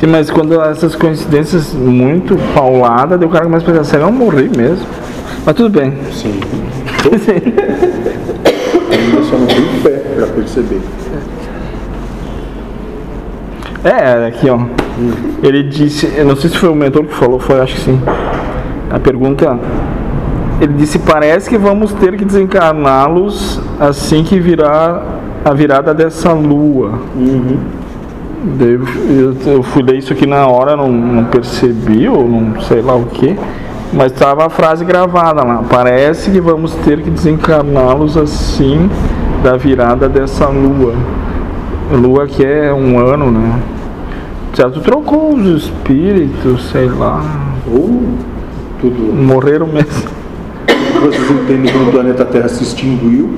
Sim, mas quando essas coincidências muito pauladas, o cara começa a pensar, será que eu morri mesmo? Mas tudo bem. Sim. Ainda só não tem fé para perceber. É, aqui ó. Ele disse, eu não sei se foi o mentor que falou, foi acho que sim. A pergunta, ele disse, parece que vamos ter que desencarná-los assim que virar a virada dessa lua. Uhum. Eu, fui ler isso aqui na hora, não, não percebi, ou não sei lá o que. Mas estava a frase gravada lá. Parece que vamos ter que desencarná-los assim da virada dessa lua. Lua que é um ano, né? Já tu trocou os espíritos, sei lá. Ou tudo. Morreram mesmo. Vocês entendem quando o planeta Terra se extinguiu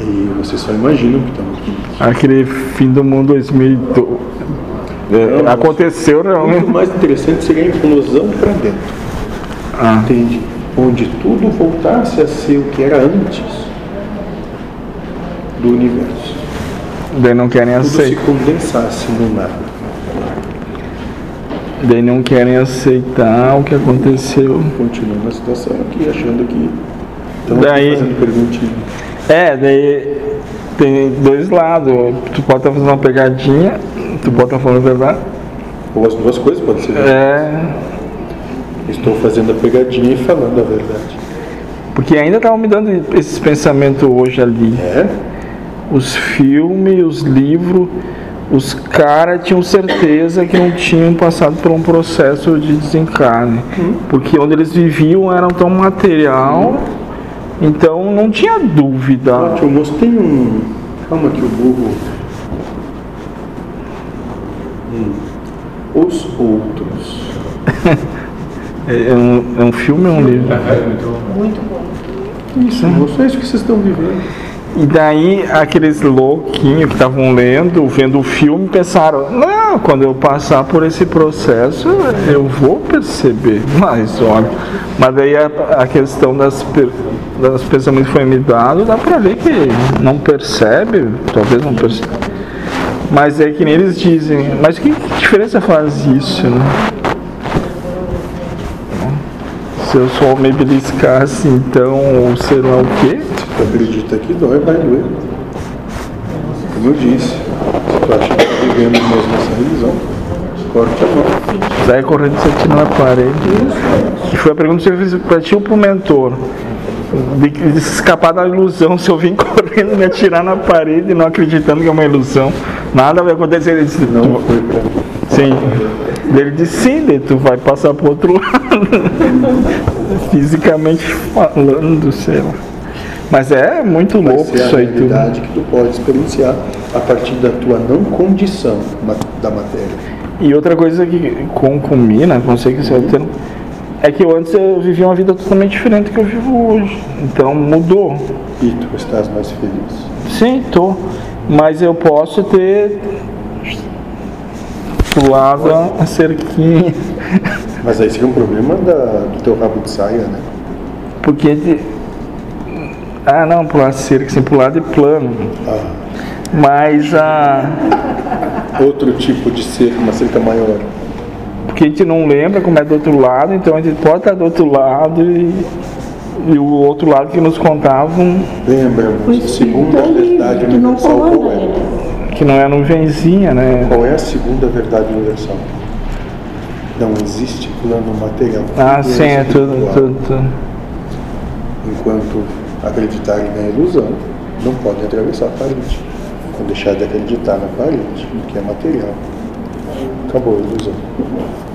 e vocês só imaginam que estamos aqui. Aquele fim do mundo 2012. É, Não, aconteceu Muito realmente. mais interessante seria a implosão para dentro. Ah, Entende? Onde tudo voltasse a ser o que era antes do universo. daí não querem Tudo se aceitar. condensasse no nada. Daí não querem aceitar o que aconteceu. Continua na situação aqui, achando que estão Daí- fazendo perguntinha. É, daí tem dois lados. Tu pode estar fazendo uma pegadinha, tu pode estar falando a verdade. Ou as duas coisas podem ser. É, Estou fazendo a pegadinha e falando a verdade. porque ainda estavam me dando esses pensamentos hoje ali. É? Os filmes, os livros, os caras tinham certeza que não tinham passado por um processo de desencarne. Porque onde eles viviam era tão material, então não tinha dúvida. Ótimo, mostrei um. Calma que o burro. Hum. Os outros. É um, é um filme ou um livro? Muito bom. Isso. Mostrei isso que vocês estão vivendo. E daí aqueles louquinhos que estavam lendo, vendo o filme, pensaram, não, quando eu passar por esse processo eu vou perceber. Mas olha, mas daí a, a questão das, das pensamentos foi me dado, dá pra ver que não percebe, talvez não perceba. Mas é que nem eles dizem, mas que, que diferença faz isso, né? Se eu só me beliscasse, então, ou sei lá o quê? Tu acredita que dói, vai doer. Como eu disse, se tu acha que tá vivendo mesmo essa ilusão, corte a mão. Sai correndo e se atira na parede. E foi a pergunta que eu fiz pra ti ou pro mentor. De, escapar da ilusão, se eu vim correndo me atirar na parede não acreditando que é uma ilusão, nada vai acontecer. Ele disse, Não tu- foi pra mim. sim. Ele disse, sim, daí tu vai passar pro outro lado. Fisicamente falando, sei lá. Mas é muito Vai louco a isso aí tudo. realidade que tu pode experienciar a partir da tua não condição da matéria. E outra coisa que concumina, não sei que esse é o termo, é que eu antes eu vivia uma vida totalmente diferente do que eu vivo hoje. Então mudou. E tu estás mais feliz. Sim, tô. Mas eu posso ter pulado a cerquinha. Mas aí seria um problema da- do teu rabo de saia, né? Porque. Ah não, pular cerca, sem pular de plano. Ah, Mas a. outro tipo de cerca, uma cerca maior. Porque a gente não lembra como é do outro lado, então a gente pode estar do outro lado e, e o outro lado que nos contavam Lembra, O a espírito segunda é livre, verdade que não universal comanda qual é? que não é a nuvenzinha, né? Qual é a segunda verdade universal? Não existe plano material. Ah, sim, é tudo, tudo, tudo. Enquanto acreditarem na ilusão, não podem atravessar a parede. Vão deixar de acreditar na parede, no que é material. Acabou a ilusão.